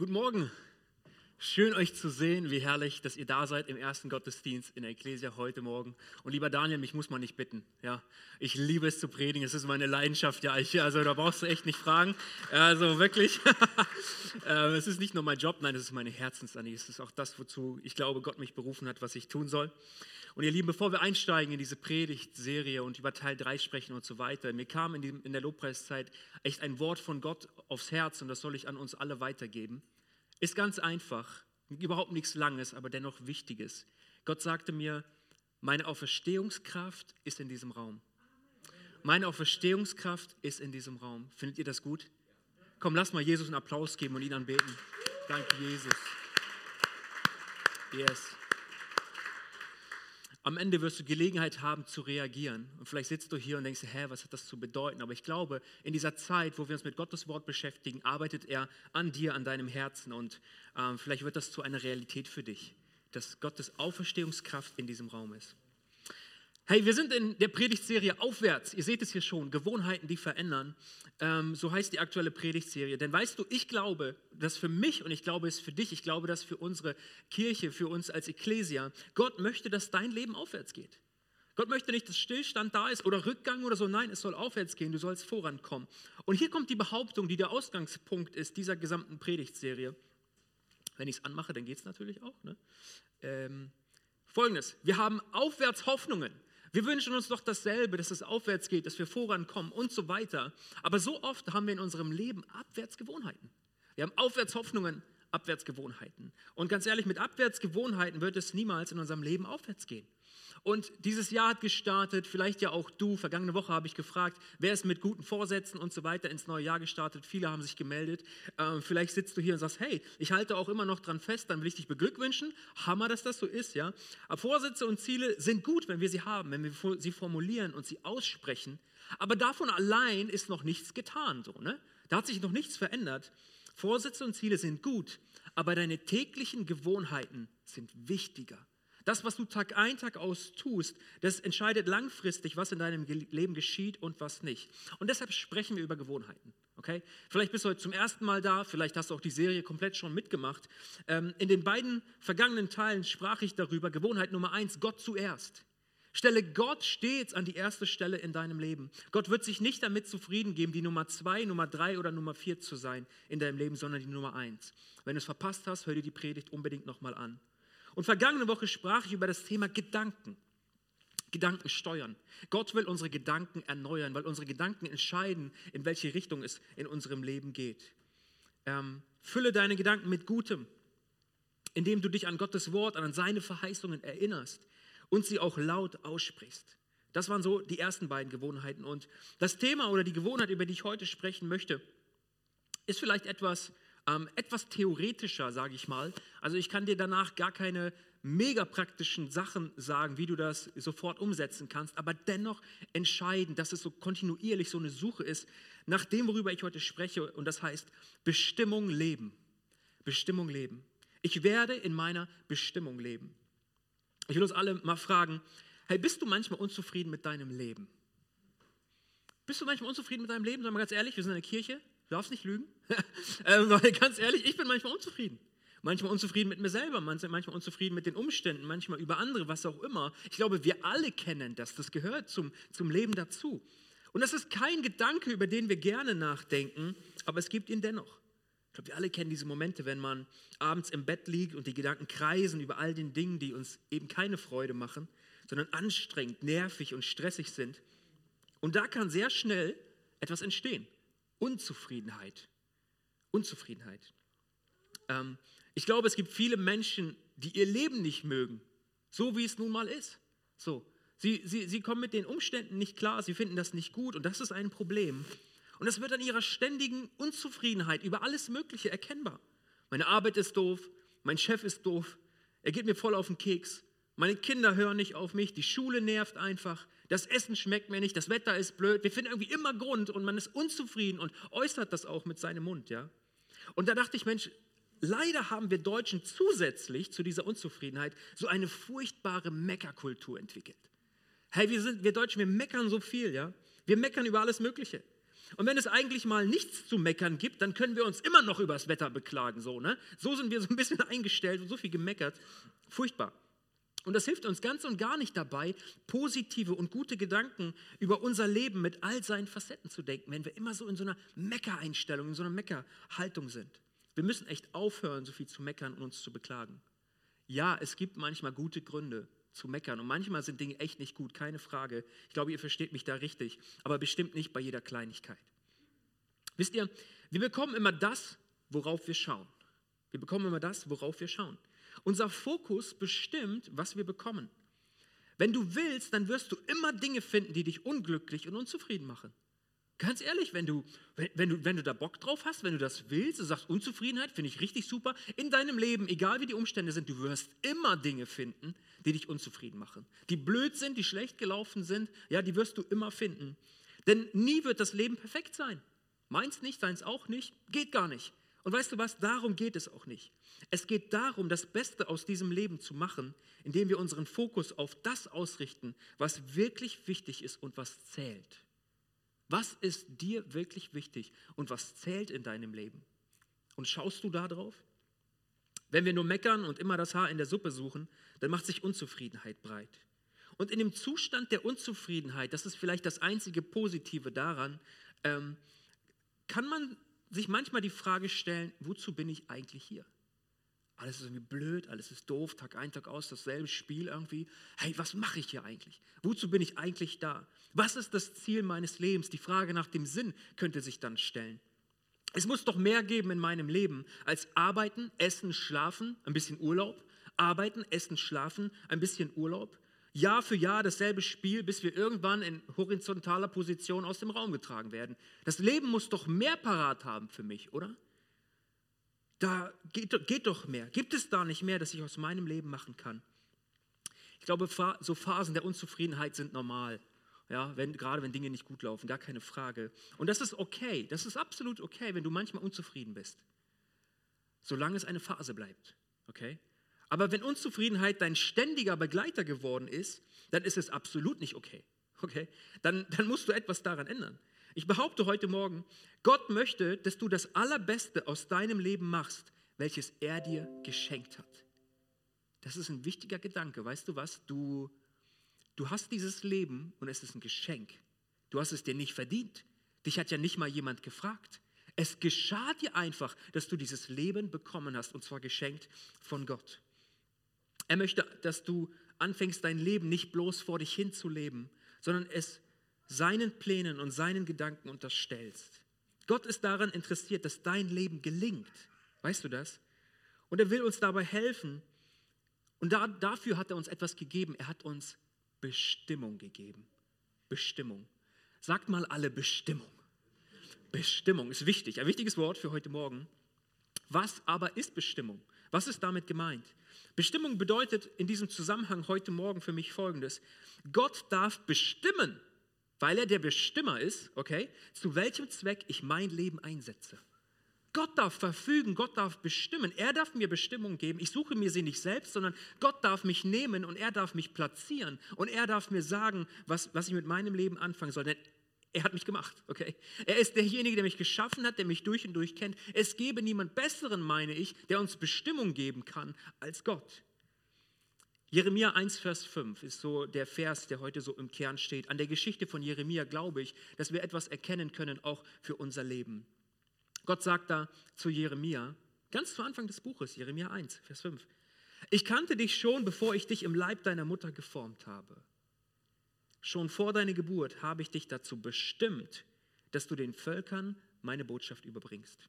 Guten Morgen. Schön euch zu sehen. Wie herrlich, dass ihr da seid im ersten Gottesdienst in der Ecclesia heute Morgen. Und lieber Daniel, mich muss man nicht bitten. Ja, ich liebe es zu predigen. Es ist meine Leidenschaft. Ja, ich, also da brauchst du echt nicht fragen. Also wirklich. Äh, es ist nicht nur mein Job, nein, es ist meine Herzensanliegen. Es ist auch das, wozu ich glaube, Gott mich berufen hat, was ich tun soll. Und ihr Lieben, bevor wir einsteigen in diese Predigtserie und über Teil 3 sprechen und so weiter, mir kam in, die, in der Lobpreiszeit echt ein Wort von Gott aufs Herz und das soll ich an uns alle weitergeben. Ist ganz einfach, überhaupt nichts Langes, aber dennoch Wichtiges. Gott sagte mir, meine Auferstehungskraft ist in diesem Raum. Meine Auferstehungskraft ist in diesem Raum. Findet ihr das gut? Komm, lass mal Jesus einen Applaus geben und ihn anbeten. Danke, Jesus. Yes am Ende wirst du Gelegenheit haben zu reagieren. Und vielleicht sitzt du hier und denkst, hä, was hat das zu bedeuten? Aber ich glaube, in dieser Zeit, wo wir uns mit Gottes Wort beschäftigen, arbeitet er an dir, an deinem Herzen. Und ähm, vielleicht wird das zu einer Realität für dich, dass Gottes Auferstehungskraft in diesem Raum ist. Hey, wir sind in der Predigtserie Aufwärts. Ihr seht es hier schon, Gewohnheiten, die verändern. Ähm, so heißt die aktuelle Predigtserie. Denn weißt du, ich glaube, dass für mich und ich glaube es für dich, ich glaube, dass für unsere Kirche, für uns als Ekklesia, Gott möchte, dass dein Leben aufwärts geht. Gott möchte nicht, dass Stillstand da ist oder Rückgang oder so. Nein, es soll aufwärts gehen, du sollst vorankommen. Und hier kommt die Behauptung, die der Ausgangspunkt ist dieser gesamten Predigtserie. Wenn ich es anmache, dann geht es natürlich auch. Ne? Ähm, Folgendes, wir haben Aufwärtshoffnungen. Wir wünschen uns doch dasselbe, dass es aufwärts geht, dass wir vorankommen und so weiter. Aber so oft haben wir in unserem Leben Abwärtsgewohnheiten. Wir haben Aufwärtshoffnungen, Abwärtsgewohnheiten. Und ganz ehrlich, mit Abwärtsgewohnheiten wird es niemals in unserem Leben aufwärts gehen. Und dieses Jahr hat gestartet, vielleicht ja auch du. Vergangene Woche habe ich gefragt, wer ist mit guten Vorsätzen und so weiter ins neue Jahr gestartet. Viele haben sich gemeldet. Ähm, vielleicht sitzt du hier und sagst, hey, ich halte auch immer noch dran fest, dann will ich dich beglückwünschen. Hammer, dass das so ist, ja. Aber Vorsätze und Ziele sind gut, wenn wir sie haben, wenn wir sie formulieren und sie aussprechen. Aber davon allein ist noch nichts getan, so, ne? Da hat sich noch nichts verändert. Vorsätze und Ziele sind gut, aber deine täglichen Gewohnheiten sind wichtiger. Das, was du Tag ein, Tag aus tust, das entscheidet langfristig, was in deinem Leben geschieht und was nicht. Und deshalb sprechen wir über Gewohnheiten. Okay? Vielleicht bist du heute zum ersten Mal da, vielleicht hast du auch die Serie komplett schon mitgemacht. Ähm, in den beiden vergangenen Teilen sprach ich darüber, Gewohnheit Nummer eins, Gott zuerst. Stelle Gott stets an die erste Stelle in deinem Leben. Gott wird sich nicht damit zufrieden geben, die Nummer zwei, Nummer drei oder Nummer vier zu sein in deinem Leben, sondern die Nummer eins. Wenn du es verpasst hast, hör dir die Predigt unbedingt nochmal an. Und vergangene Woche sprach ich über das Thema Gedanken. Gedanken steuern. Gott will unsere Gedanken erneuern, weil unsere Gedanken entscheiden, in welche Richtung es in unserem Leben geht. Ähm, fülle deine Gedanken mit Gutem, indem du dich an Gottes Wort, an seine Verheißungen erinnerst und sie auch laut aussprichst. Das waren so die ersten beiden Gewohnheiten. Und das Thema oder die Gewohnheit, über die ich heute sprechen möchte, ist vielleicht etwas, ähm, etwas theoretischer, sage ich mal. Also ich kann dir danach gar keine mega praktischen Sachen sagen, wie du das sofort umsetzen kannst, aber dennoch entscheidend, dass es so kontinuierlich so eine Suche ist nach dem, worüber ich heute spreche, und das heißt Bestimmung leben. Bestimmung leben. Ich werde in meiner Bestimmung leben. Ich will uns alle mal fragen, hey, bist du manchmal unzufrieden mit deinem Leben? Bist du manchmal unzufrieden mit deinem Leben? Sagen wir ganz ehrlich, wir sind in der Kirche, Du darfst nicht lügen. ähm, weil ganz ehrlich, ich bin manchmal unzufrieden. Manchmal unzufrieden mit mir selber, manchmal unzufrieden mit den Umständen, manchmal über andere, was auch immer. Ich glaube, wir alle kennen das. Das gehört zum, zum Leben dazu. Und das ist kein Gedanke, über den wir gerne nachdenken, aber es gibt ihn dennoch. Ich glaube, wir alle kennen diese Momente, wenn man abends im Bett liegt und die Gedanken kreisen über all den Dingen, die uns eben keine Freude machen, sondern anstrengend, nervig und stressig sind. Und da kann sehr schnell etwas entstehen. Unzufriedenheit. Unzufriedenheit. Ähm, ich glaube, es gibt viele Menschen, die ihr Leben nicht mögen, so wie es nun mal ist. So, sie, sie, sie kommen mit den Umständen nicht klar, sie finden das nicht gut und das ist ein Problem. Und das wird an ihrer ständigen Unzufriedenheit über alles Mögliche erkennbar. Meine Arbeit ist doof, mein Chef ist doof, er geht mir voll auf den Keks, meine Kinder hören nicht auf mich, die Schule nervt einfach, das Essen schmeckt mir nicht, das Wetter ist blöd. Wir finden irgendwie immer Grund und man ist unzufrieden und äußert das auch mit seinem Mund, ja. Und da dachte ich, Mensch, leider haben wir Deutschen zusätzlich zu dieser Unzufriedenheit so eine furchtbare Meckerkultur entwickelt. Hey, wir, sind, wir Deutschen, wir meckern so viel, ja. Wir meckern über alles Mögliche. Und wenn es eigentlich mal nichts zu meckern gibt, dann können wir uns immer noch über das Wetter beklagen. So, ne? so sind wir so ein bisschen eingestellt und so viel gemeckert. Furchtbar. Und das hilft uns ganz und gar nicht dabei, positive und gute Gedanken über unser Leben mit all seinen Facetten zu denken, wenn wir immer so in so einer Meckereinstellung, in so einer Meckerhaltung sind. Wir müssen echt aufhören, so viel zu meckern und uns zu beklagen. Ja, es gibt manchmal gute Gründe zu meckern und manchmal sind Dinge echt nicht gut, keine Frage. Ich glaube, ihr versteht mich da richtig, aber bestimmt nicht bei jeder Kleinigkeit. Wisst ihr, wir bekommen immer das, worauf wir schauen. Wir bekommen immer das, worauf wir schauen. Unser Fokus bestimmt, was wir bekommen. Wenn du willst, dann wirst du immer Dinge finden, die dich unglücklich und unzufrieden machen. Ganz ehrlich, wenn du, wenn, du, wenn du da Bock drauf hast, wenn du das willst, du sagst Unzufriedenheit, finde ich richtig super, in deinem Leben, egal wie die Umstände sind, du wirst immer Dinge finden, die dich unzufrieden machen. Die blöd sind, die schlecht gelaufen sind, ja, die wirst du immer finden. Denn nie wird das Leben perfekt sein. Meins nicht, seins auch nicht, geht gar nicht. Und weißt du was, darum geht es auch nicht. Es geht darum, das Beste aus diesem Leben zu machen, indem wir unseren Fokus auf das ausrichten, was wirklich wichtig ist und was zählt. Was ist dir wirklich wichtig und was zählt in deinem Leben? Und schaust du da drauf? Wenn wir nur meckern und immer das Haar in der Suppe suchen, dann macht sich Unzufriedenheit breit. Und in dem Zustand der Unzufriedenheit, das ist vielleicht das einzige Positive daran, ähm, kann man sich manchmal die Frage stellen, wozu bin ich eigentlich hier? Alles ist irgendwie blöd, alles ist doof, Tag ein, Tag aus, dasselbe Spiel irgendwie. Hey, was mache ich hier eigentlich? Wozu bin ich eigentlich da? Was ist das Ziel meines Lebens? Die Frage nach dem Sinn könnte sich dann stellen. Es muss doch mehr geben in meinem Leben als arbeiten, essen, schlafen, ein bisschen Urlaub. Arbeiten, essen, schlafen, ein bisschen Urlaub. Jahr für Jahr dasselbe Spiel, bis wir irgendwann in horizontaler Position aus dem Raum getragen werden. Das Leben muss doch mehr parat haben für mich, oder? Da geht, geht doch mehr. Gibt es da nicht mehr, das ich aus meinem Leben machen kann? Ich glaube, so Phasen der Unzufriedenheit sind normal. Ja, wenn, gerade wenn Dinge nicht gut laufen, gar keine Frage. Und das ist okay, das ist absolut okay, wenn du manchmal unzufrieden bist. Solange es eine Phase bleibt. Okay? Aber wenn Unzufriedenheit dein ständiger Begleiter geworden ist, dann ist es absolut nicht okay. Okay? Dann, dann musst du etwas daran ändern. Ich behaupte heute Morgen, Gott möchte, dass du das Allerbeste aus deinem Leben machst, welches er dir geschenkt hat. Das ist ein wichtiger Gedanke. Weißt du was? Du, du hast dieses Leben und es ist ein Geschenk. Du hast es dir nicht verdient. Dich hat ja nicht mal jemand gefragt. Es geschah dir einfach, dass du dieses Leben bekommen hast und zwar geschenkt von Gott. Er möchte, dass du anfängst, dein Leben nicht bloß vor dich hinzuleben, sondern es seinen Plänen und seinen Gedanken unterstellst. Gott ist daran interessiert, dass dein Leben gelingt. Weißt du das? Und er will uns dabei helfen. Und da, dafür hat er uns etwas gegeben. Er hat uns Bestimmung gegeben. Bestimmung. Sagt mal alle Bestimmung. Bestimmung ist wichtig, ein wichtiges Wort für heute Morgen. Was aber ist Bestimmung? Was ist damit gemeint? Bestimmung bedeutet in diesem Zusammenhang heute Morgen für mich Folgendes. Gott darf bestimmen, weil er der Bestimmer ist, okay, zu welchem Zweck ich mein Leben einsetze. Gott darf verfügen, Gott darf bestimmen, er darf mir Bestimmung geben. Ich suche mir sie nicht selbst, sondern Gott darf mich nehmen und er darf mich platzieren und er darf mir sagen, was, was ich mit meinem Leben anfangen soll. Denn er hat mich gemacht, okay? Er ist derjenige, der mich geschaffen hat, der mich durch und durch kennt. Es gäbe niemand Besseren, meine ich, der uns Bestimmung geben kann als Gott. Jeremia 1, Vers 5 ist so der Vers, der heute so im Kern steht. An der Geschichte von Jeremia glaube ich, dass wir etwas erkennen können, auch für unser Leben. Gott sagt da zu Jeremia, ganz zu Anfang des Buches, Jeremia 1, Vers 5, ich kannte dich schon, bevor ich dich im Leib deiner Mutter geformt habe. Schon vor deiner Geburt habe ich dich dazu bestimmt, dass du den Völkern meine Botschaft überbringst.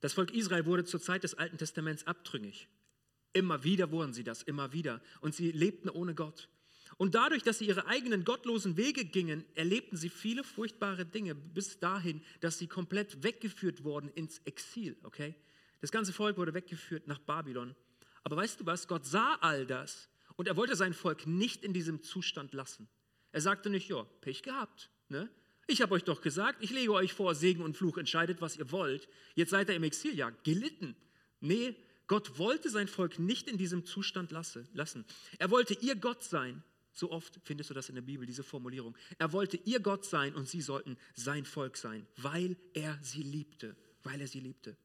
Das Volk Israel wurde zur Zeit des Alten Testaments abtrünnig. Immer wieder wurden sie das, immer wieder. Und sie lebten ohne Gott. Und dadurch, dass sie ihre eigenen gottlosen Wege gingen, erlebten sie viele furchtbare Dinge bis dahin, dass sie komplett weggeführt wurden ins Exil. Okay? Das ganze Volk wurde weggeführt nach Babylon. Aber weißt du was? Gott sah all das und er wollte sein Volk nicht in diesem Zustand lassen. Er sagte nicht, ja, Pech gehabt. Ne? Ich habe euch doch gesagt, ich lege euch vor, Segen und Fluch, entscheidet, was ihr wollt. Jetzt seid ihr im Exil, ja, gelitten. Nee, Gott wollte sein Volk nicht in diesem Zustand lassen. Er wollte ihr Gott sein, So oft findest du das in der Bibel, diese Formulierung. Er wollte ihr Gott sein und sie sollten sein Volk sein, weil er sie liebte, weil er sie liebte.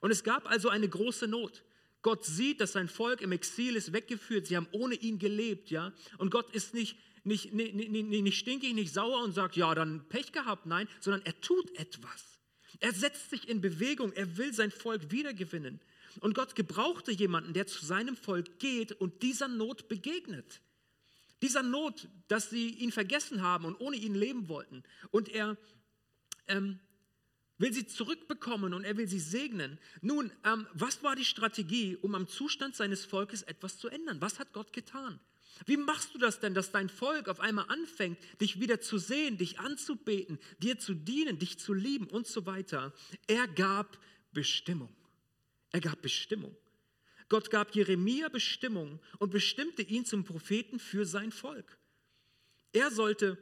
Und es gab also eine große Not. Gott sieht, dass sein Volk im Exil ist weggeführt. Sie haben ohne ihn gelebt, ja. Und Gott ist nicht, nicht, nicht, nicht, nicht stinkig, nicht sauer und sagt, ja, dann Pech gehabt. Nein, sondern er tut etwas. Er setzt sich in Bewegung. Er will sein Volk wiedergewinnen. Und Gott gebrauchte jemanden, der zu seinem Volk geht und dieser Not begegnet. Dieser Not, dass sie ihn vergessen haben und ohne ihn leben wollten. Und er ähm, will sie zurückbekommen und er will sie segnen. Nun, ähm, was war die Strategie, um am Zustand seines Volkes etwas zu ändern? Was hat Gott getan? Wie machst du das denn, dass dein Volk auf einmal anfängt, dich wieder zu sehen, dich anzubeten, dir zu dienen, dich zu lieben und so weiter? Er gab Bestimmung. Er gab Bestimmung. Gott gab Jeremia Bestimmung und bestimmte ihn zum Propheten für sein Volk. Er sollte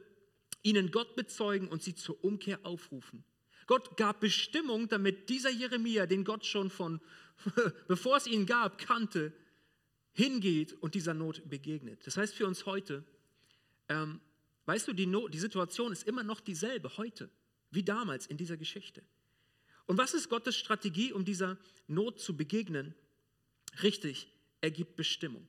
ihnen Gott bezeugen und sie zur Umkehr aufrufen. Gott gab Bestimmung, damit dieser Jeremia, den Gott schon von, bevor es ihn gab, kannte, hingeht und dieser Not begegnet. Das heißt für uns heute, ähm, weißt du, die, Not, die Situation ist immer noch dieselbe heute, wie damals in dieser Geschichte. Und was ist Gottes Strategie, um dieser Not zu begegnen? Richtig, er gibt Bestimmung.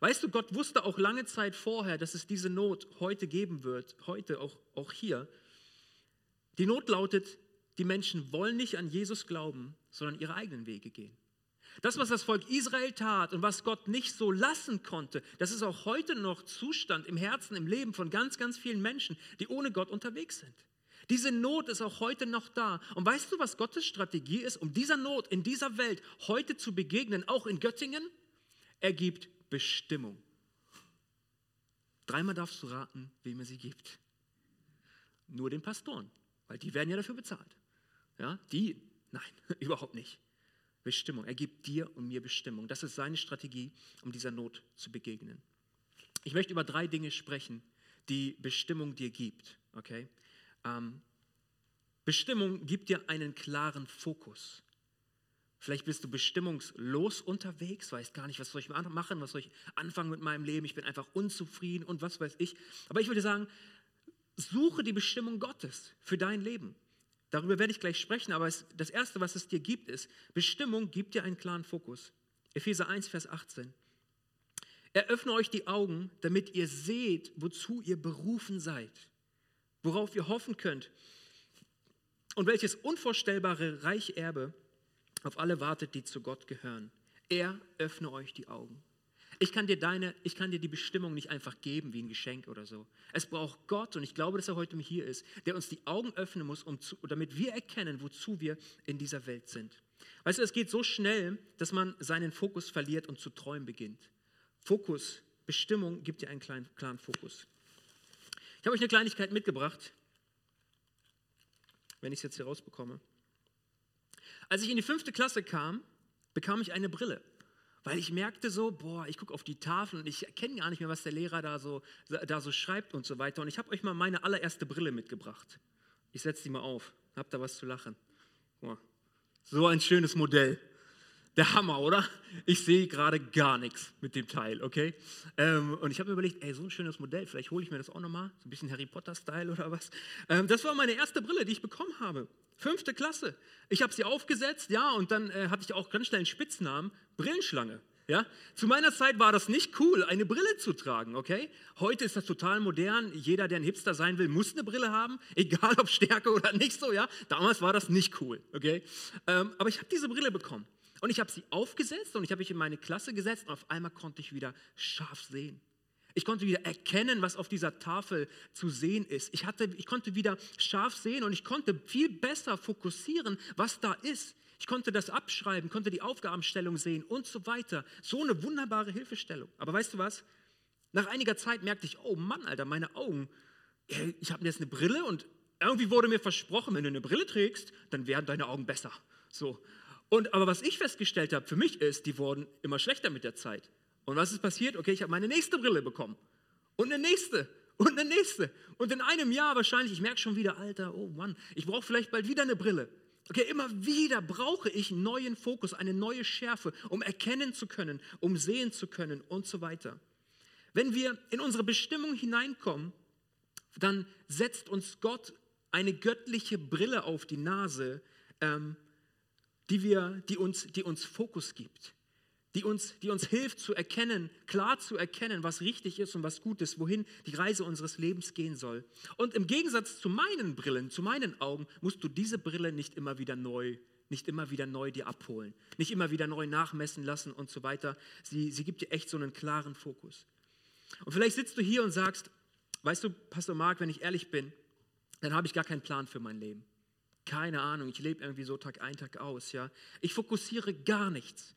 Weißt du, Gott wusste auch lange Zeit vorher, dass es diese Not heute geben wird, heute auch, auch hier. Die Not lautet, die Menschen wollen nicht an Jesus glauben, sondern ihre eigenen Wege gehen. Das, was das Volk Israel tat und was Gott nicht so lassen konnte, das ist auch heute noch Zustand im Herzen, im Leben von ganz, ganz vielen Menschen, die ohne Gott unterwegs sind. Diese Not ist auch heute noch da. Und weißt du, was Gottes Strategie ist, um dieser Not in dieser Welt heute zu begegnen, auch in Göttingen? Er gibt Bestimmung. Dreimal darfst du raten, wem er sie gibt. Nur den Pastoren, weil die werden ja dafür bezahlt. Ja, die, nein, überhaupt nicht. Bestimmung. Er gibt dir und mir Bestimmung. Das ist seine Strategie, um dieser Not zu begegnen. Ich möchte über drei Dinge sprechen, die Bestimmung dir gibt. Okay? Ähm, Bestimmung gibt dir einen klaren Fokus. Vielleicht bist du bestimmungslos unterwegs, weißt gar nicht, was soll ich machen, was soll ich anfangen mit meinem Leben, ich bin einfach unzufrieden und was weiß ich. Aber ich würde sagen, suche die Bestimmung Gottes für dein Leben. Darüber werde ich gleich sprechen, aber es, das Erste, was es dir gibt, ist, Bestimmung gibt dir einen klaren Fokus. Epheser 1, Vers 18. Eröffne euch die Augen, damit ihr seht, wozu ihr berufen seid, worauf ihr hoffen könnt und welches unvorstellbare Reicherbe auf alle wartet, die zu Gott gehören. Er öffne euch die Augen. Ich kann dir deine, ich kann dir die Bestimmung nicht einfach geben wie ein Geschenk oder so. Es braucht Gott und ich glaube, dass er heute hier ist, der uns die Augen öffnen muss, um zu, damit wir erkennen, wozu wir in dieser Welt sind. Weißt du, es geht so schnell, dass man seinen Fokus verliert und zu träumen beginnt. Fokus, Bestimmung gibt dir einen kleinen, klaren Fokus. Ich habe euch eine Kleinigkeit mitgebracht, wenn ich es jetzt hier rausbekomme. Als ich in die fünfte Klasse kam, bekam ich eine Brille weil ich merkte so, boah, ich gucke auf die Tafel und ich erkenne gar nicht mehr, was der Lehrer da so, da so schreibt und so weiter. Und ich habe euch mal meine allererste Brille mitgebracht. Ich setze die mal auf. Habt da was zu lachen? Boah. So ein schönes Modell. Der Hammer, oder? Ich sehe gerade gar nichts mit dem Teil, okay? Ähm, und ich habe mir überlegt, ey, so ein schönes Modell, vielleicht hole ich mir das auch nochmal, so ein bisschen Harry Potter-Style oder was. Ähm, das war meine erste Brille, die ich bekommen habe. Fünfte Klasse. Ich habe sie aufgesetzt, ja, und dann äh, hatte ich auch ganz schnell einen Spitznamen, Brillenschlange. Ja? Zu meiner Zeit war das nicht cool, eine Brille zu tragen, okay? Heute ist das total modern. Jeder, der ein Hipster sein will, muss eine Brille haben, egal ob Stärke oder nicht so, ja? Damals war das nicht cool, okay? Ähm, aber ich habe diese Brille bekommen und ich habe sie aufgesetzt und ich habe mich in meine Klasse gesetzt und auf einmal konnte ich wieder scharf sehen. Ich konnte wieder erkennen, was auf dieser Tafel zu sehen ist. Ich, hatte, ich konnte wieder scharf sehen und ich konnte viel besser fokussieren, was da ist. Ich konnte das abschreiben, konnte die Aufgabenstellung sehen und so weiter. So eine wunderbare Hilfestellung. Aber weißt du was? Nach einiger Zeit merkte ich, oh Mann, Alter, meine Augen. Ich habe jetzt eine Brille und irgendwie wurde mir versprochen, wenn du eine Brille trägst, dann werden deine Augen besser. So. Und aber was ich festgestellt habe für mich ist, die wurden immer schlechter mit der Zeit. Und was ist passiert? Okay, ich habe meine nächste Brille bekommen. Und eine nächste. Und eine nächste. Und in einem Jahr wahrscheinlich, ich merke schon wieder, Alter, oh Mann, ich brauche vielleicht bald wieder eine Brille. Okay, immer wieder brauche ich einen neuen Fokus, eine neue Schärfe, um erkennen zu können, um sehen zu können und so weiter. Wenn wir in unsere Bestimmung hineinkommen, dann setzt uns Gott eine göttliche Brille auf die Nase, ähm, die, wir, die, uns, die uns Fokus gibt, die uns, die uns hilft zu erkennen, klar zu erkennen, was richtig ist und was gut ist, wohin die Reise unseres Lebens gehen soll. Und im Gegensatz zu meinen Brillen, zu meinen Augen, musst du diese Brille nicht immer wieder neu nicht immer wieder neu dir abholen, nicht immer wieder neu nachmessen lassen und so weiter. Sie, sie gibt dir echt so einen klaren Fokus. Und vielleicht sitzt du hier und sagst, weißt du, Pastor Mark, wenn ich ehrlich bin, dann habe ich gar keinen Plan für mein Leben. Keine Ahnung, ich lebe irgendwie so Tag ein, Tag aus. Ja? Ich fokussiere gar nichts.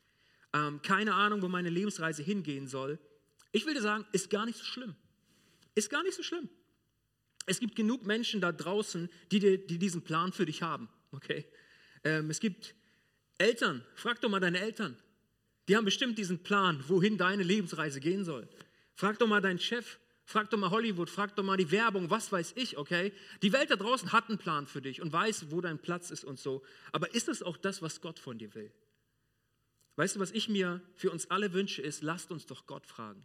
Ähm, keine Ahnung, wo meine Lebensreise hingehen soll. Ich will dir sagen, ist gar nicht so schlimm. Ist gar nicht so schlimm. Es gibt genug Menschen da draußen, die, die diesen Plan für dich haben. Okay? Ähm, es gibt Eltern, frag doch mal deine Eltern. Die haben bestimmt diesen Plan, wohin deine Lebensreise gehen soll. Frag doch mal deinen Chef, Frag doch mal Hollywood, frag doch mal die Werbung, was weiß ich, okay? Die Welt da draußen hat einen Plan für dich und weiß, wo dein Platz ist und so. Aber ist das auch das, was Gott von dir will? Weißt du, was ich mir für uns alle wünsche, ist, lasst uns doch Gott fragen.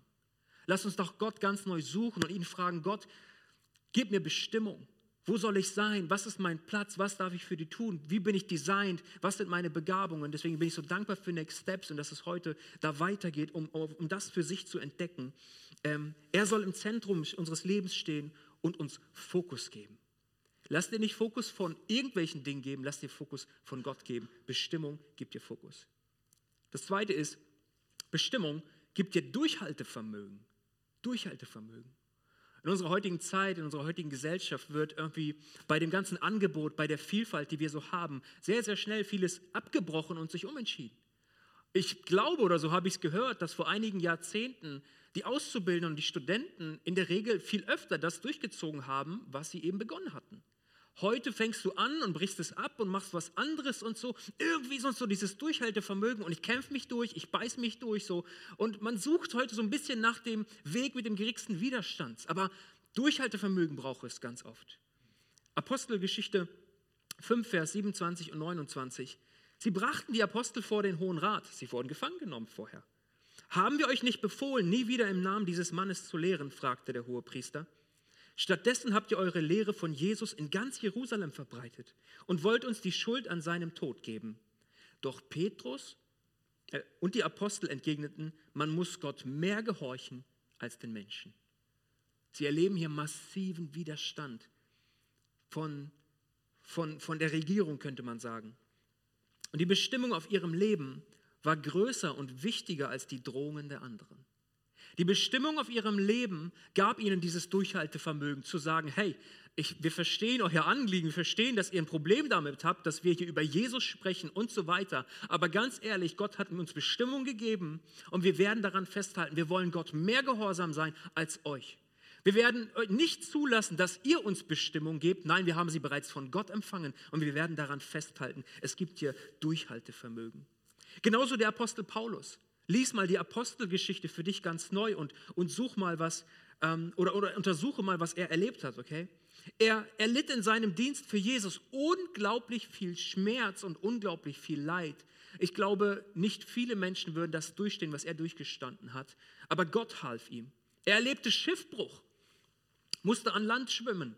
Lasst uns doch Gott ganz neu suchen und ihn fragen, Gott, gib mir Bestimmung. Wo soll ich sein? Was ist mein Platz? Was darf ich für die tun? Wie bin ich designt? Was sind meine Begabungen? Deswegen bin ich so dankbar für Next Steps und dass es heute da weitergeht, um, um das für sich zu entdecken. Ähm, er soll im Zentrum unseres Lebens stehen und uns Fokus geben. Lass dir nicht Fokus von irgendwelchen Dingen geben, lass dir Fokus von Gott geben. Bestimmung gibt dir Fokus. Das zweite ist, Bestimmung gibt dir Durchhaltevermögen. Durchhaltevermögen. In unserer heutigen Zeit, in unserer heutigen Gesellschaft wird irgendwie bei dem ganzen Angebot, bei der Vielfalt, die wir so haben, sehr, sehr schnell vieles abgebrochen und sich umentschieden. Ich glaube oder so habe ich es gehört, dass vor einigen Jahrzehnten die Auszubildenden und die Studenten in der Regel viel öfter das durchgezogen haben, was sie eben begonnen hatten. Heute fängst du an und brichst es ab und machst was anderes und so. Irgendwie sonst so dieses Durchhaltevermögen und ich kämpfe mich durch, ich beiß mich durch so. Und man sucht heute so ein bisschen nach dem Weg mit dem geringsten Widerstand. Aber Durchhaltevermögen braucht es ganz oft. Apostelgeschichte 5, Vers 27 und 29. Sie brachten die Apostel vor den Hohen Rat. Sie wurden gefangen genommen vorher. Haben wir euch nicht befohlen, nie wieder im Namen dieses Mannes zu lehren? fragte der hohe Priester. Stattdessen habt ihr eure Lehre von Jesus in ganz Jerusalem verbreitet und wollt uns die Schuld an seinem Tod geben. Doch Petrus äh, und die Apostel entgegneten, man muss Gott mehr gehorchen als den Menschen. Sie erleben hier massiven Widerstand von, von, von der Regierung, könnte man sagen. Und die Bestimmung auf ihrem Leben war größer und wichtiger als die Drohungen der anderen. Die Bestimmung auf ihrem Leben gab ihnen dieses Durchhaltevermögen zu sagen, hey, ich, wir verstehen euer Anliegen, wir verstehen, dass ihr ein Problem damit habt, dass wir hier über Jesus sprechen und so weiter. Aber ganz ehrlich, Gott hat uns Bestimmung gegeben und wir werden daran festhalten. Wir wollen Gott mehr gehorsam sein als euch. Wir werden nicht zulassen, dass ihr uns Bestimmung gebt. Nein, wir haben sie bereits von Gott empfangen und wir werden daran festhalten. Es gibt hier Durchhaltevermögen. Genauso der Apostel Paulus. Lies mal die Apostelgeschichte für dich ganz neu und, und such mal was ähm, oder, oder untersuche mal, was er erlebt hat, okay? Er, er litt in seinem Dienst für Jesus unglaublich viel Schmerz und unglaublich viel Leid. Ich glaube, nicht viele Menschen würden das durchstehen, was er durchgestanden hat. Aber Gott half ihm. Er erlebte Schiffbruch, musste an Land schwimmen.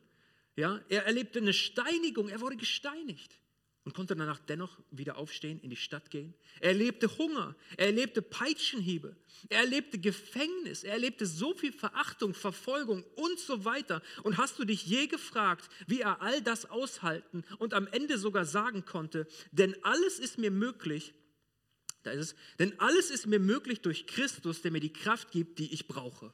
Ja, er erlebte eine Steinigung, er wurde gesteinigt und konnte danach dennoch wieder aufstehen, in die Stadt gehen. Er erlebte Hunger, er erlebte Peitschenhiebe, er erlebte Gefängnis, er erlebte so viel Verachtung, Verfolgung und so weiter. Und hast du dich je gefragt, wie er all das aushalten und am Ende sogar sagen konnte, denn alles ist mir möglich, da ist es, denn alles ist mir möglich durch Christus, der mir die Kraft gibt, die ich brauche.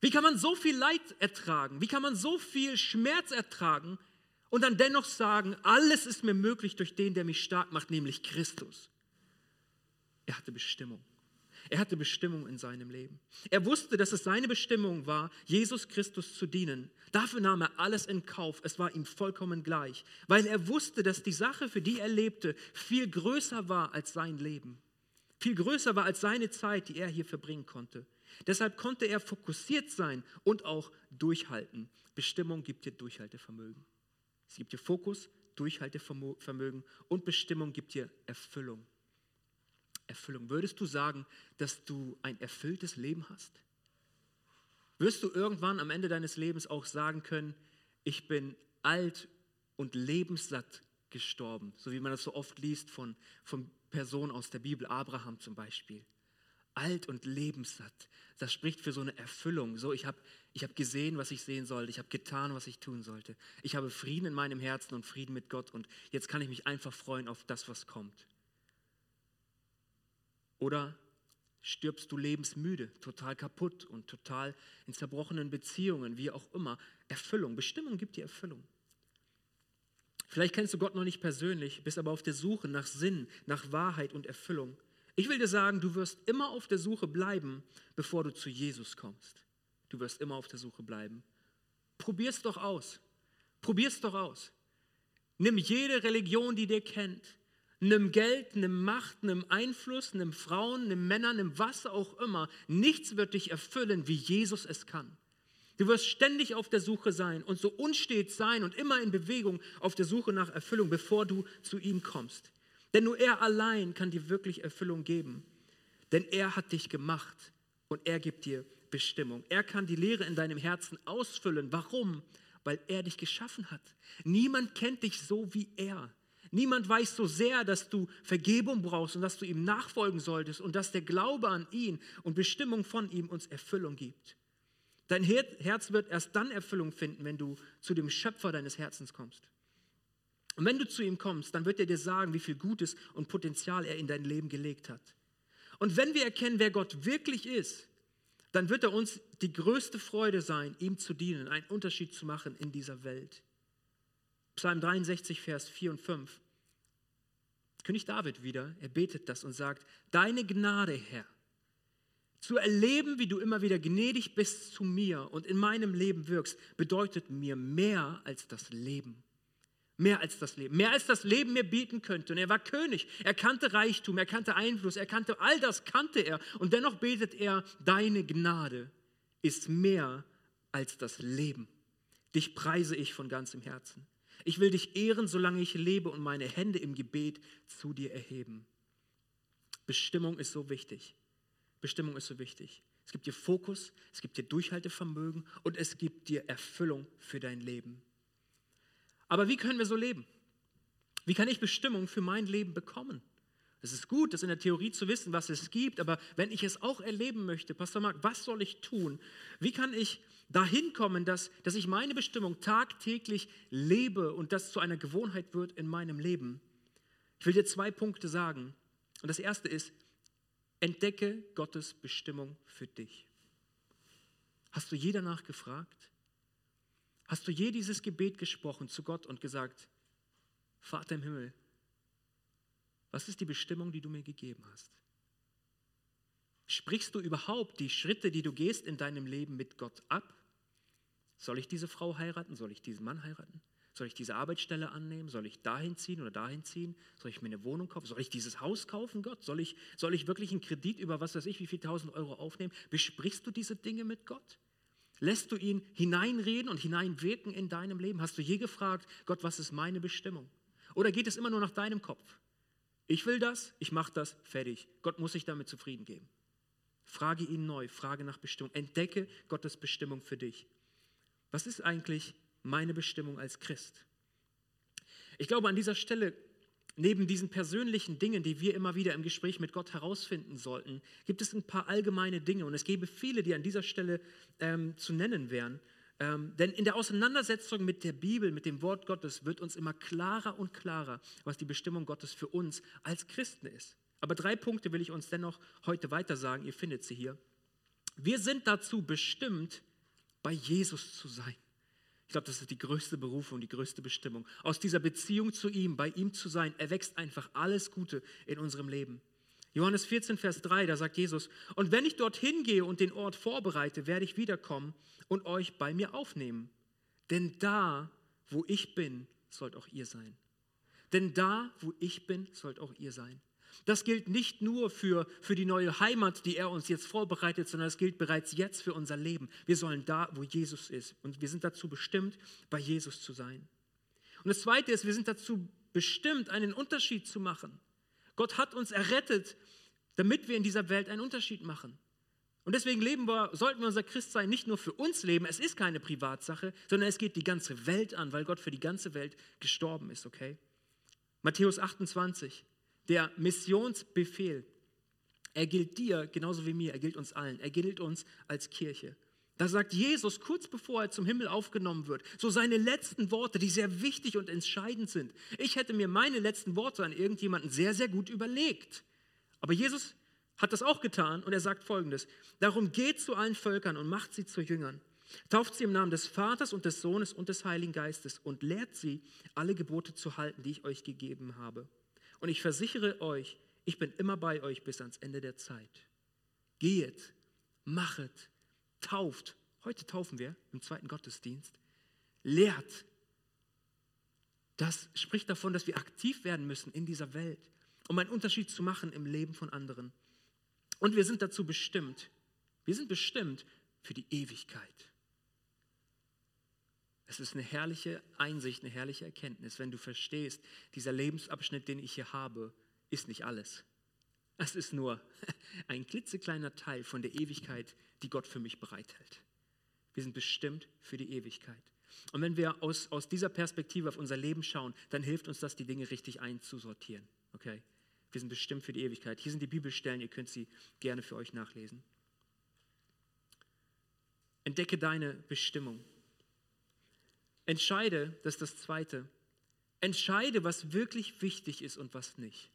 Wie kann man so viel Leid ertragen? Wie kann man so viel Schmerz ertragen, und dann dennoch sagen, alles ist mir möglich durch den, der mich stark macht, nämlich Christus. Er hatte Bestimmung. Er hatte Bestimmung in seinem Leben. Er wusste, dass es seine Bestimmung war, Jesus Christus zu dienen. Dafür nahm er alles in Kauf. Es war ihm vollkommen gleich, weil er wusste, dass die Sache, für die er lebte, viel größer war als sein Leben. Viel größer war als seine Zeit, die er hier verbringen konnte. Deshalb konnte er fokussiert sein und auch durchhalten. Bestimmung gibt dir Durchhaltevermögen. Es gibt dir Fokus, Durchhaltevermögen und Bestimmung gibt dir Erfüllung. Erfüllung. Würdest du sagen, dass du ein erfülltes Leben hast? Wirst du irgendwann am Ende deines Lebens auch sagen können, ich bin alt und lebenssatt gestorben, so wie man das so oft liest von, von Personen aus der Bibel, Abraham zum Beispiel. Alt und lebenssatt, das spricht für so eine Erfüllung. So, ich habe ich hab gesehen, was ich sehen sollte, ich habe getan, was ich tun sollte. Ich habe Frieden in meinem Herzen und Frieden mit Gott und jetzt kann ich mich einfach freuen auf das, was kommt. Oder stirbst du lebensmüde, total kaputt und total in zerbrochenen Beziehungen, wie auch immer. Erfüllung, Bestimmung gibt dir Erfüllung. Vielleicht kennst du Gott noch nicht persönlich, bist aber auf der Suche nach Sinn, nach Wahrheit und Erfüllung. Ich will dir sagen, du wirst immer auf der Suche bleiben, bevor du zu Jesus kommst. Du wirst immer auf der Suche bleiben. Probier's doch aus. Probier's doch aus. Nimm jede Religion, die dir kennt. Nimm Geld, nimm Macht, nimm Einfluss, nimm Frauen, nimm Männer, nimm was auch immer. Nichts wird dich erfüllen, wie Jesus es kann. Du wirst ständig auf der Suche sein und so unstet sein und immer in Bewegung auf der Suche nach Erfüllung, bevor du zu ihm kommst. Denn nur er allein kann dir wirklich Erfüllung geben. Denn er hat dich gemacht und er gibt dir Bestimmung. Er kann die Lehre in deinem Herzen ausfüllen. Warum? Weil er dich geschaffen hat. Niemand kennt dich so wie er. Niemand weiß so sehr, dass du Vergebung brauchst und dass du ihm nachfolgen solltest und dass der Glaube an ihn und Bestimmung von ihm uns Erfüllung gibt. Dein Herz wird erst dann Erfüllung finden, wenn du zu dem Schöpfer deines Herzens kommst. Und wenn du zu ihm kommst, dann wird er dir sagen, wie viel Gutes und Potenzial er in dein Leben gelegt hat. Und wenn wir erkennen, wer Gott wirklich ist, dann wird er uns die größte Freude sein, ihm zu dienen, einen Unterschied zu machen in dieser Welt. Psalm 63, Vers 4 und 5. König David wieder, er betet das und sagt, deine Gnade, Herr, zu erleben, wie du immer wieder gnädig bist zu mir und in meinem Leben wirkst, bedeutet mir mehr als das Leben. Mehr als das Leben. Mehr als das Leben mir bieten könnte. Und er war König. Er kannte Reichtum, er kannte Einfluss, er kannte all das, kannte er. Und dennoch betet er, deine Gnade ist mehr als das Leben. Dich preise ich von ganzem Herzen. Ich will dich ehren, solange ich lebe und meine Hände im Gebet zu dir erheben. Bestimmung ist so wichtig. Bestimmung ist so wichtig. Es gibt dir Fokus, es gibt dir Durchhaltevermögen und es gibt dir Erfüllung für dein Leben. Aber wie können wir so leben? Wie kann ich Bestimmung für mein Leben bekommen? Es ist gut, das in der Theorie zu wissen, was es gibt, aber wenn ich es auch erleben möchte, Pastor Mark, was soll ich tun? Wie kann ich dahin kommen, dass, dass ich meine Bestimmung tagtäglich lebe und das zu einer Gewohnheit wird in meinem Leben? Ich will dir zwei Punkte sagen. Und das erste ist, Entdecke Gottes Bestimmung für dich. Hast du je danach gefragt? Hast du je dieses Gebet gesprochen zu Gott und gesagt, Vater im Himmel, was ist die Bestimmung, die du mir gegeben hast? Sprichst du überhaupt die Schritte, die du gehst in deinem Leben mit Gott ab? Soll ich diese Frau heiraten? Soll ich diesen Mann heiraten? Soll ich diese Arbeitsstelle annehmen? Soll ich dahin ziehen oder dahin ziehen? Soll ich mir eine Wohnung kaufen? Soll ich dieses Haus kaufen, Gott? Soll ich, soll ich wirklich einen Kredit über was weiß ich, wie viel tausend Euro aufnehmen? Besprichst du diese Dinge mit Gott? Lässt du ihn hineinreden und hineinwirken in deinem Leben? Hast du je gefragt, Gott, was ist meine Bestimmung? Oder geht es immer nur nach deinem Kopf? Ich will das, ich mache das, fertig. Gott muss sich damit zufrieden geben. Frage ihn neu, frage nach Bestimmung. Entdecke Gottes Bestimmung für dich. Was ist eigentlich meine Bestimmung als Christ. Ich glaube, an dieser Stelle, neben diesen persönlichen Dingen, die wir immer wieder im Gespräch mit Gott herausfinden sollten, gibt es ein paar allgemeine Dinge und es gäbe viele, die an dieser Stelle ähm, zu nennen wären. Ähm, denn in der Auseinandersetzung mit der Bibel, mit dem Wort Gottes, wird uns immer klarer und klarer, was die Bestimmung Gottes für uns als Christen ist. Aber drei Punkte will ich uns dennoch heute weiter sagen. Ihr findet sie hier. Wir sind dazu bestimmt, bei Jesus zu sein. Ich glaube, das ist die größte Berufung, die größte Bestimmung. Aus dieser Beziehung zu ihm, bei ihm zu sein, erwächst einfach alles Gute in unserem Leben. Johannes 14, Vers 3, da sagt Jesus, und wenn ich dorthin gehe und den Ort vorbereite, werde ich wiederkommen und euch bei mir aufnehmen. Denn da, wo ich bin, sollt auch ihr sein. Denn da, wo ich bin, sollt auch ihr sein. Das gilt nicht nur für, für die neue Heimat, die er uns jetzt vorbereitet, sondern es gilt bereits jetzt für unser Leben. Wir sollen da, wo Jesus ist. Und wir sind dazu bestimmt, bei Jesus zu sein. Und das Zweite ist, wir sind dazu bestimmt, einen Unterschied zu machen. Gott hat uns errettet, damit wir in dieser Welt einen Unterschied machen. Und deswegen leben wir, sollten wir unser Christsein nicht nur für uns leben, es ist keine Privatsache, sondern es geht die ganze Welt an, weil Gott für die ganze Welt gestorben ist, okay? Matthäus 28, der Missionsbefehl, er gilt dir genauso wie mir, er gilt uns allen, er gilt uns als Kirche. Da sagt Jesus kurz bevor er zum Himmel aufgenommen wird, so seine letzten Worte, die sehr wichtig und entscheidend sind. Ich hätte mir meine letzten Worte an irgendjemanden sehr, sehr gut überlegt. Aber Jesus hat das auch getan und er sagt folgendes: Darum geht zu allen Völkern und macht sie zu Jüngern. Tauft sie im Namen des Vaters und des Sohnes und des Heiligen Geistes und lehrt sie, alle Gebote zu halten, die ich euch gegeben habe. Und ich versichere euch, ich bin immer bei euch bis ans Ende der Zeit. Geht, machet, tauft, heute taufen wir im zweiten Gottesdienst, lehrt. Das spricht davon, dass wir aktiv werden müssen in dieser Welt, um einen Unterschied zu machen im Leben von anderen. Und wir sind dazu bestimmt. Wir sind bestimmt für die Ewigkeit. Es ist eine herrliche Einsicht, eine herrliche Erkenntnis, wenn du verstehst, dieser Lebensabschnitt, den ich hier habe, ist nicht alles. Es ist nur ein klitzekleiner Teil von der Ewigkeit, die Gott für mich bereithält. Wir sind bestimmt für die Ewigkeit. Und wenn wir aus, aus dieser Perspektive auf unser Leben schauen, dann hilft uns das, die Dinge richtig einzusortieren. Okay? Wir sind bestimmt für die Ewigkeit. Hier sind die Bibelstellen, ihr könnt sie gerne für euch nachlesen. Entdecke deine Bestimmung. Entscheide, das ist das Zweite, entscheide, was wirklich wichtig ist und was nicht.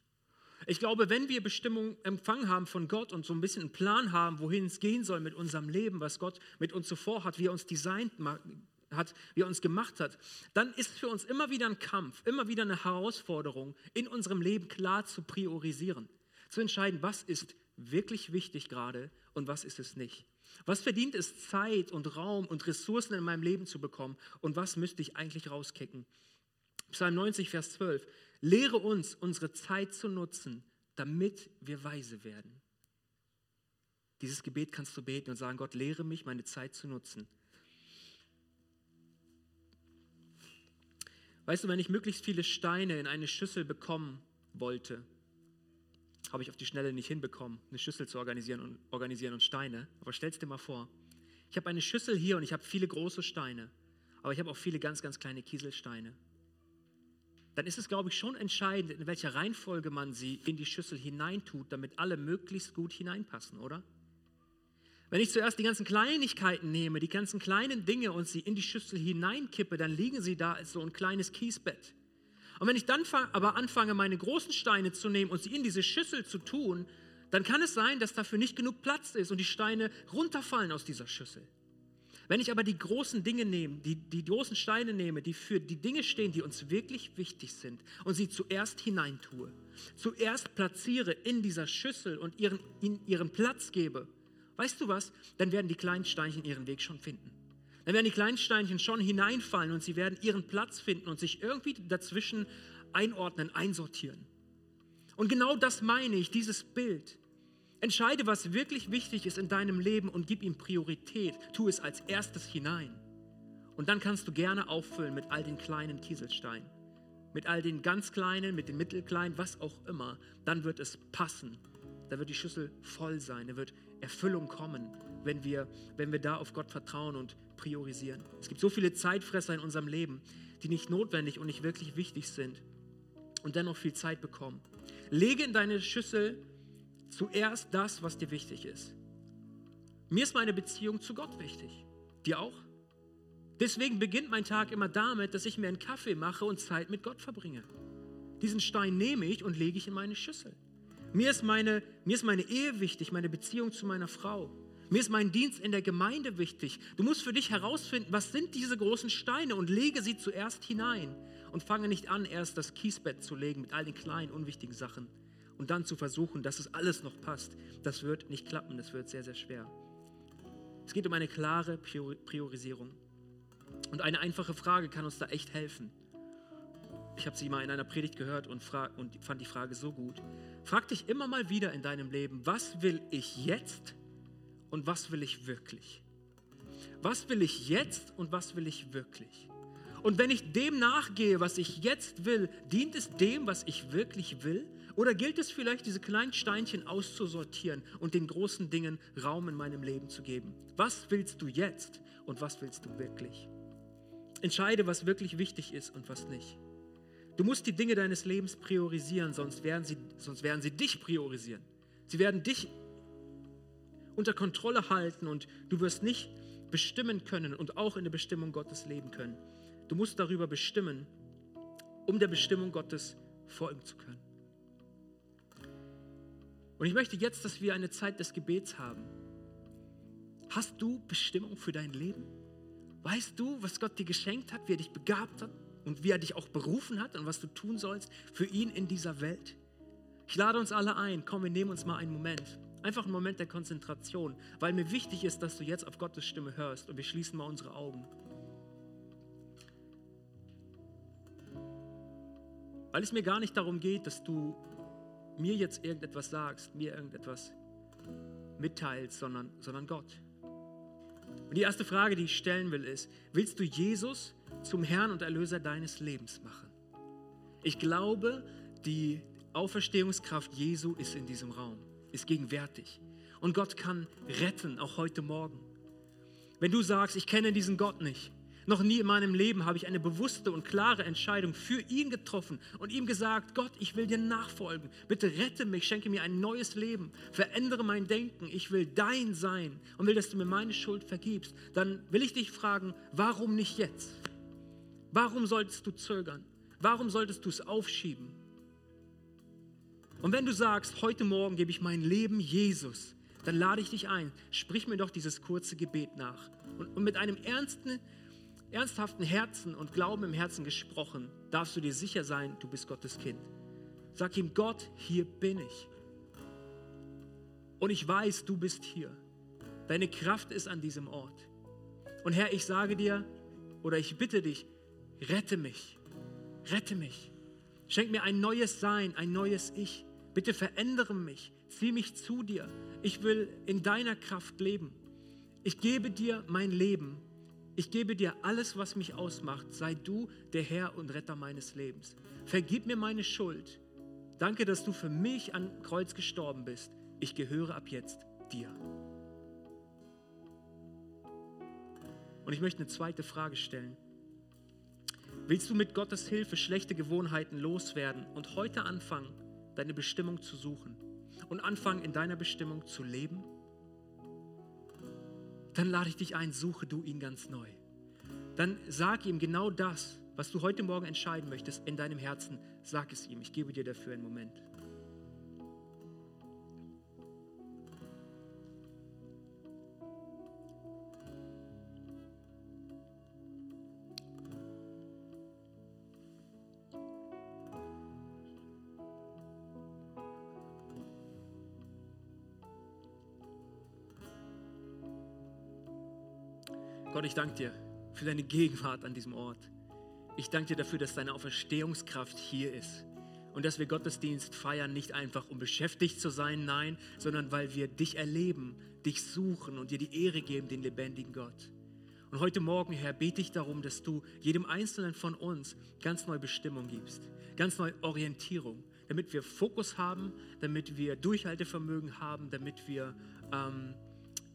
Ich glaube, wenn wir Bestimmung empfangen haben von Gott und so ein bisschen einen Plan haben, wohin es gehen soll mit unserem Leben, was Gott mit uns zuvor hat, wie er uns designt hat, wie er uns gemacht hat, dann ist für uns immer wieder ein Kampf, immer wieder eine Herausforderung, in unserem Leben klar zu priorisieren, zu entscheiden, was ist wirklich wichtig gerade und was ist es nicht. Was verdient es, Zeit und Raum und Ressourcen in meinem Leben zu bekommen und was müsste ich eigentlich rauskicken? Psalm 90, Vers 12. Lehre uns, unsere Zeit zu nutzen, damit wir weise werden. Dieses Gebet kannst du beten und sagen, Gott, lehre mich, meine Zeit zu nutzen. Weißt du, wenn ich möglichst viele Steine in eine Schüssel bekommen wollte, habe ich auf die Schnelle nicht hinbekommen, eine Schüssel zu organisieren und, organisieren und Steine. Aber stell dir mal vor, ich habe eine Schüssel hier und ich habe viele große Steine, aber ich habe auch viele ganz, ganz kleine Kieselsteine dann ist es, glaube ich, schon entscheidend, in welcher Reihenfolge man sie in die Schüssel hineintut, damit alle möglichst gut hineinpassen, oder? Wenn ich zuerst die ganzen Kleinigkeiten nehme, die ganzen kleinen Dinge und sie in die Schüssel hineinkippe, dann liegen sie da als so ein kleines Kiesbett. Und wenn ich dann aber anfange, meine großen Steine zu nehmen und sie in diese Schüssel zu tun, dann kann es sein, dass dafür nicht genug Platz ist und die Steine runterfallen aus dieser Schüssel. Wenn ich aber die großen Dinge nehme, die, die großen Steine nehme, die für die Dinge stehen, die uns wirklich wichtig sind und sie zuerst hineintue, zuerst platziere in dieser Schüssel und ihren, in ihren Platz gebe, weißt du was, dann werden die kleinen Steinchen ihren Weg schon finden. Dann werden die kleinen Steinchen schon hineinfallen und sie werden ihren Platz finden und sich irgendwie dazwischen einordnen, einsortieren. Und genau das meine ich, dieses Bild. Entscheide, was wirklich wichtig ist in deinem Leben und gib ihm Priorität. Tu es als erstes hinein. Und dann kannst du gerne auffüllen mit all den kleinen Kieselsteinen, mit all den ganz kleinen, mit den mittelkleinen, was auch immer. Dann wird es passen. Da wird die Schüssel voll sein. Da wird Erfüllung kommen, wenn wir, wenn wir da auf Gott vertrauen und priorisieren. Es gibt so viele Zeitfresser in unserem Leben, die nicht notwendig und nicht wirklich wichtig sind und dennoch viel Zeit bekommen. Lege in deine Schüssel zuerst das, was dir wichtig ist. Mir ist meine Beziehung zu Gott wichtig. Dir auch? Deswegen beginnt mein Tag immer damit, dass ich mir einen Kaffee mache und Zeit mit Gott verbringe. Diesen Stein nehme ich und lege ich in meine Schüssel. Mir ist meine, mir ist meine Ehe wichtig, meine Beziehung zu meiner Frau. Mir ist mein Dienst in der Gemeinde wichtig. Du musst für dich herausfinden, was sind diese großen Steine und lege sie zuerst hinein und fange nicht an, erst das Kiesbett zu legen mit all den kleinen, unwichtigen Sachen und dann zu versuchen, dass es alles noch passt, das wird nicht klappen, das wird sehr, sehr schwer. Es geht um eine klare Priorisierung. Und eine einfache Frage kann uns da echt helfen. Ich habe sie mal in einer Predigt gehört und, und fand die Frage so gut. Frag dich immer mal wieder in deinem Leben, was will ich jetzt und was will ich wirklich? Was will ich jetzt und was will ich wirklich? Und wenn ich dem nachgehe, was ich jetzt will, dient es dem, was ich wirklich will? Oder gilt es vielleicht, diese kleinen Steinchen auszusortieren und den großen Dingen Raum in meinem Leben zu geben? Was willst du jetzt und was willst du wirklich? Entscheide, was wirklich wichtig ist und was nicht. Du musst die Dinge deines Lebens priorisieren, sonst werden sie, sonst werden sie dich priorisieren. Sie werden dich unter Kontrolle halten und du wirst nicht bestimmen können und auch in der Bestimmung Gottes leben können. Du musst darüber bestimmen, um der Bestimmung Gottes folgen zu können. Und ich möchte jetzt, dass wir eine Zeit des Gebets haben. Hast du Bestimmung für dein Leben? Weißt du, was Gott dir geschenkt hat, wie er dich begabt hat und wie er dich auch berufen hat und was du tun sollst für ihn in dieser Welt? Ich lade uns alle ein, komm, wir nehmen uns mal einen Moment. Einfach einen Moment der Konzentration, weil mir wichtig ist, dass du jetzt auf Gottes Stimme hörst und wir schließen mal unsere Augen. Weil es mir gar nicht darum geht, dass du mir jetzt irgendetwas sagst, mir irgendetwas mitteilst, sondern, sondern Gott. Und die erste Frage, die ich stellen will, ist, willst du Jesus zum Herrn und Erlöser deines Lebens machen? Ich glaube, die Auferstehungskraft Jesu ist in diesem Raum, ist gegenwärtig. Und Gott kann retten, auch heute Morgen. Wenn du sagst, ich kenne diesen Gott nicht, noch nie in meinem Leben habe ich eine bewusste und klare Entscheidung für ihn getroffen und ihm gesagt, Gott, ich will dir nachfolgen. Bitte rette mich, schenke mir ein neues Leben, verändere mein Denken. Ich will dein sein und will, dass du mir meine Schuld vergibst. Dann will ich dich fragen, warum nicht jetzt? Warum solltest du zögern? Warum solltest du es aufschieben? Und wenn du sagst, heute Morgen gebe ich mein Leben Jesus, dann lade ich dich ein, sprich mir doch dieses kurze Gebet nach. Und, und mit einem ernsten ernsthaften Herzen und Glauben im Herzen gesprochen, darfst du dir sicher sein, du bist Gottes Kind. Sag ihm, Gott, hier bin ich. Und ich weiß, du bist hier. Deine Kraft ist an diesem Ort. Und Herr, ich sage dir oder ich bitte dich, rette mich. Rette mich. Schenk mir ein neues Sein, ein neues Ich. Bitte verändere mich. Zieh mich zu dir. Ich will in deiner Kraft leben. Ich gebe dir mein Leben ich gebe dir alles, was mich ausmacht. Sei du der Herr und Retter meines Lebens. Vergib mir meine Schuld. Danke, dass du für mich am Kreuz gestorben bist. Ich gehöre ab jetzt dir. Und ich möchte eine zweite Frage stellen. Willst du mit Gottes Hilfe schlechte Gewohnheiten loswerden und heute anfangen, deine Bestimmung zu suchen und anfangen, in deiner Bestimmung zu leben? dann lade ich dich ein, suche du ihn ganz neu. Dann sag ihm genau das, was du heute Morgen entscheiden möchtest in deinem Herzen. Sag es ihm. Ich gebe dir dafür einen Moment. Ich danke dir für deine Gegenwart an diesem Ort. Ich danke dir dafür, dass deine Auferstehungskraft hier ist und dass wir Gottesdienst feiern, nicht einfach um beschäftigt zu sein, nein, sondern weil wir dich erleben, dich suchen und dir die Ehre geben, den lebendigen Gott. Und heute Morgen, Herr, bete ich darum, dass du jedem Einzelnen von uns ganz neue Bestimmung gibst, ganz neue Orientierung, damit wir Fokus haben, damit wir Durchhaltevermögen haben, damit wir ähm,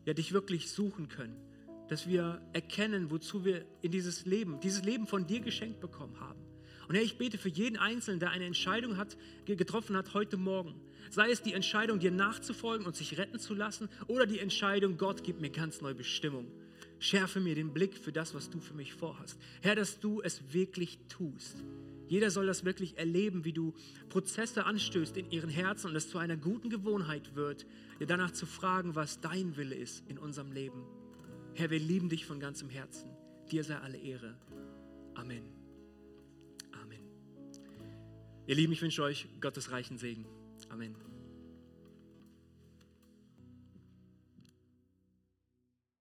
ja, dich wirklich suchen können dass wir erkennen, wozu wir in dieses Leben, dieses Leben von dir geschenkt bekommen haben. Und Herr, ich bete für jeden Einzelnen, der eine Entscheidung hat, getroffen hat heute Morgen. Sei es die Entscheidung, dir nachzufolgen und sich retten zu lassen, oder die Entscheidung, Gott, gib mir ganz neue Bestimmung. Schärfe mir den Blick für das, was du für mich vorhast. Herr, dass du es wirklich tust. Jeder soll das wirklich erleben, wie du Prozesse anstößt in ihren Herzen und es zu einer guten Gewohnheit wird, dir danach zu fragen, was dein Wille ist in unserem Leben. Herr, wir lieben dich von ganzem Herzen. Dir sei alle Ehre. Amen. Amen. Ihr Lieben, ich wünsche euch Gottes reichen Segen. Amen.